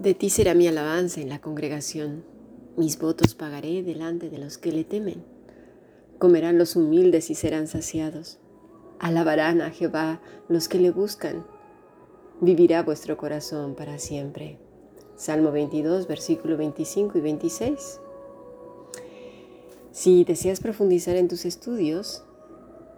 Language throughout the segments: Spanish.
De ti será mi alabanza en la congregación, mis votos pagaré delante de los que le temen. Comerán los humildes y serán saciados. Alabarán a Jehová los que le buscan. Vivirá vuestro corazón para siempre. Salmo 22, versículo 25 y 26. Si deseas profundizar en tus estudios,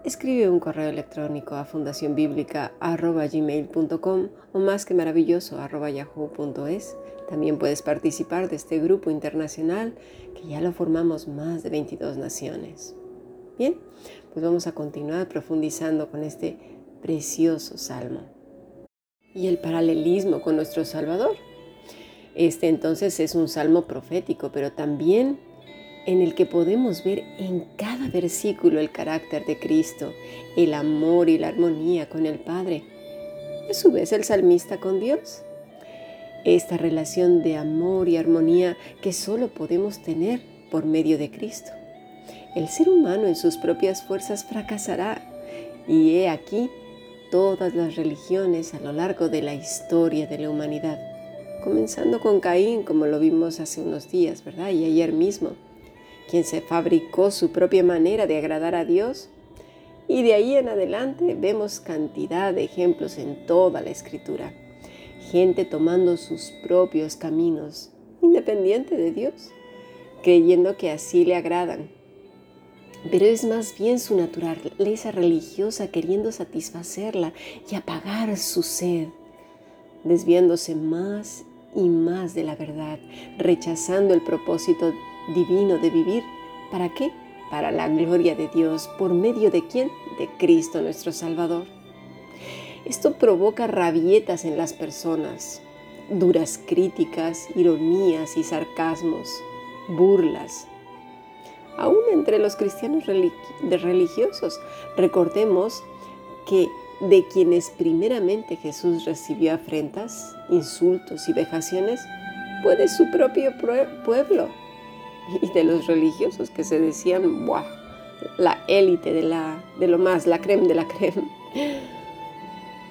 escribe un correo electrónico a fundacionbiblica.gmail.com o más que maravilloso yahoo.es. También puedes participar de este grupo internacional que ya lo formamos más de 22 naciones. Bien, pues vamos a continuar profundizando con este precioso salmo. Y el paralelismo con nuestro Salvador. Este entonces es un salmo profético, pero también en el que podemos ver en cada versículo el carácter de Cristo, el amor y la armonía con el Padre. a su vez el salmista con Dios. Esta relación de amor y armonía que solo podemos tener por medio de Cristo. El ser humano en sus propias fuerzas fracasará y he aquí todas las religiones a lo largo de la historia de la humanidad, comenzando con Caín como lo vimos hace unos días, ¿verdad? Y ayer mismo quien se fabricó su propia manera de agradar a Dios. Y de ahí en adelante vemos cantidad de ejemplos en toda la escritura. Gente tomando sus propios caminos, independiente de Dios, creyendo que así le agradan. Pero es más bien su naturaleza religiosa queriendo satisfacerla y apagar su sed, desviándose más y más de la verdad, rechazando el propósito divino de vivir. ¿Para qué? Para la gloria de Dios. ¿Por medio de quién? De Cristo nuestro Salvador. Esto provoca rabietas en las personas, duras críticas, ironías y sarcasmos, burlas. Aún entre los cristianos religiosos, recordemos que de quienes primeramente Jesús recibió afrentas, insultos y vejaciones, fue su propio pueblo y de los religiosos que se decían, ¡buah! La élite de, de lo más, la creme de la creme.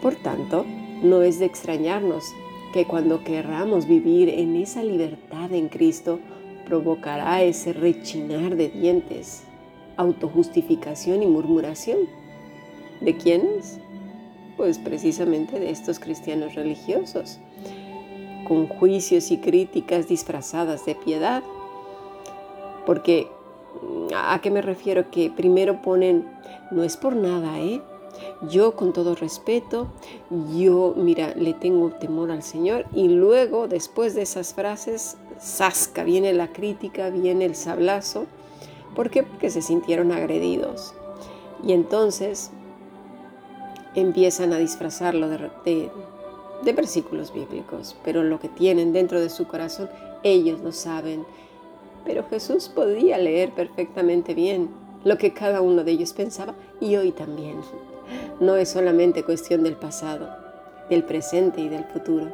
Por tanto, no es de extrañarnos que cuando querramos vivir en esa libertad en Cristo, provocará ese rechinar de dientes, autojustificación y murmuración. ¿De quiénes? Pues precisamente de estos cristianos religiosos, con juicios y críticas disfrazadas de piedad porque, ¿a qué me refiero? Que primero ponen, no es por nada, ¿eh? Yo con todo respeto, yo, mira, le tengo temor al Señor y luego, después de esas frases, zasca, viene la crítica, viene el sablazo. ¿Por qué? Porque se sintieron agredidos. Y entonces empiezan a disfrazarlo de, de versículos bíblicos, pero lo que tienen dentro de su corazón, ellos lo saben pero Jesús podía leer perfectamente bien lo que cada uno de ellos pensaba y hoy también. No es solamente cuestión del pasado, del presente y del futuro.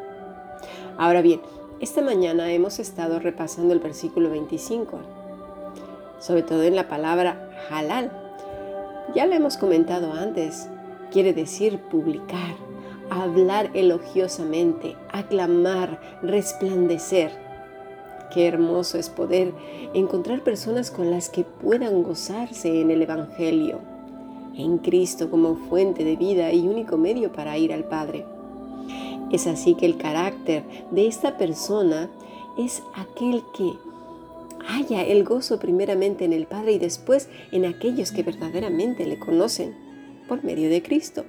Ahora bien, esta mañana hemos estado repasando el versículo 25, sobre todo en la palabra halal. Ya lo hemos comentado antes, quiere decir publicar, hablar elogiosamente, aclamar, resplandecer Qué hermoso es poder encontrar personas con las que puedan gozarse en el Evangelio, en Cristo como fuente de vida y único medio para ir al Padre. Es así que el carácter de esta persona es aquel que haya el gozo primeramente en el Padre y después en aquellos que verdaderamente le conocen por medio de Cristo.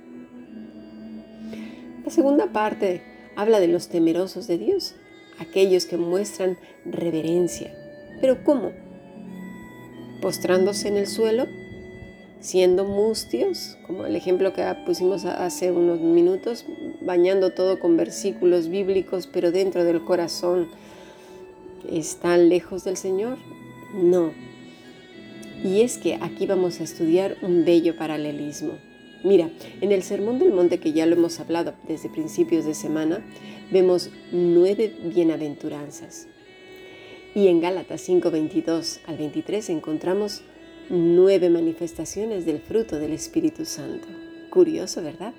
La segunda parte habla de los temerosos de Dios, aquellos que muestran reverencia. ¿Pero cómo? Postrándose en el suelo, siendo mustios, como el ejemplo que pusimos hace unos minutos, bañando todo con versículos bíblicos, pero dentro del corazón están lejos del Señor. No. Y es que aquí vamos a estudiar un bello paralelismo. Mira, en el Sermón del Monte, que ya lo hemos hablado desde principios de semana, vemos nueve bienaventuranzas. Y en Gálatas 5, 22 al 23 encontramos nueve manifestaciones del fruto del Espíritu Santo. Curioso, ¿verdad?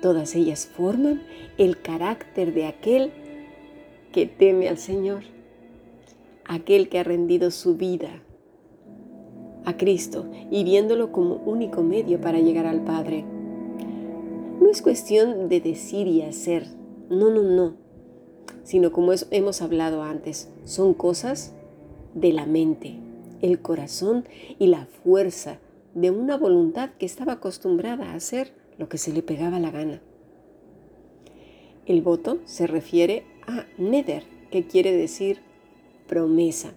Todas ellas forman el carácter de aquel que teme al Señor, aquel que ha rendido su vida a Cristo y viéndolo como único medio para llegar al Padre. No es cuestión de decir y hacer, no, no, no, sino como hemos hablado antes, son cosas de la mente, el corazón y la fuerza de una voluntad que estaba acostumbrada a hacer lo que se le pegaba la gana. El voto se refiere a neder, que quiere decir promesa.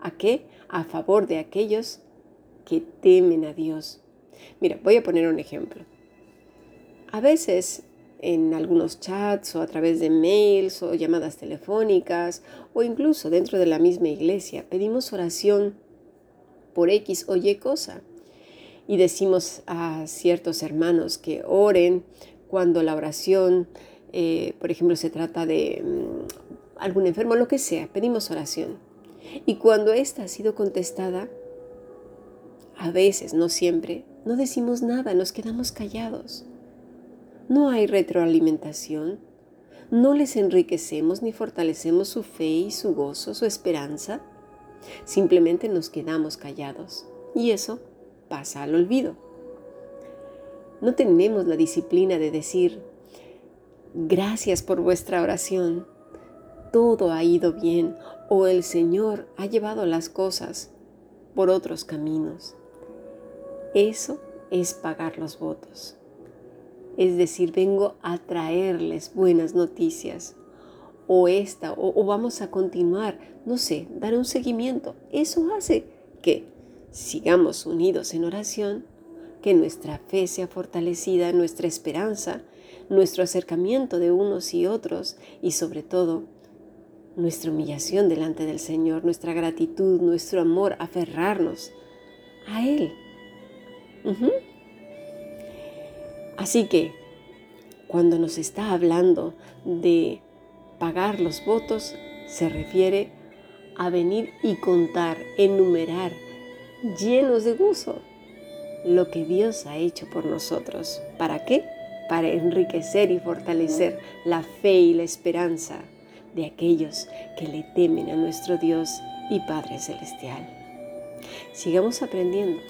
¿A qué? A favor de aquellos que temen a Dios. Mira, voy a poner un ejemplo. A veces en algunos chats o a través de mails o llamadas telefónicas o incluso dentro de la misma iglesia pedimos oración por X o Y cosa y decimos a ciertos hermanos que oren cuando la oración, eh, por ejemplo, se trata de mm, algún enfermo, lo que sea, pedimos oración. Y cuando esta ha sido contestada, a veces, no siempre, no decimos nada, nos quedamos callados. No hay retroalimentación, no les enriquecemos ni fortalecemos su fe y su gozo, su esperanza. Simplemente nos quedamos callados y eso pasa al olvido. No tenemos la disciplina de decir, gracias por vuestra oración, todo ha ido bien o el Señor ha llevado las cosas por otros caminos. Eso es pagar los votos. Es decir, vengo a traerles buenas noticias. O esta, o, vamos a continuar, no sé, dar un seguimiento. Eso hace que sigamos unidos en oración, que nuestra fe sea fortalecida, nuestra esperanza, nuestro acercamiento de unos y otros y sobre todo nuestra humillación delante del Señor, nuestra gratitud, nuestro amor, aferrarnos a Él. Así que cuando nos está hablando de pagar los votos, se refiere a venir y contar, enumerar, llenos de gozo, lo que Dios ha hecho por nosotros. ¿Para qué? Para enriquecer y fortalecer la fe y la esperanza de aquellos que le temen a nuestro Dios y Padre Celestial. Sigamos aprendiendo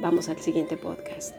Vamos al siguiente podcast.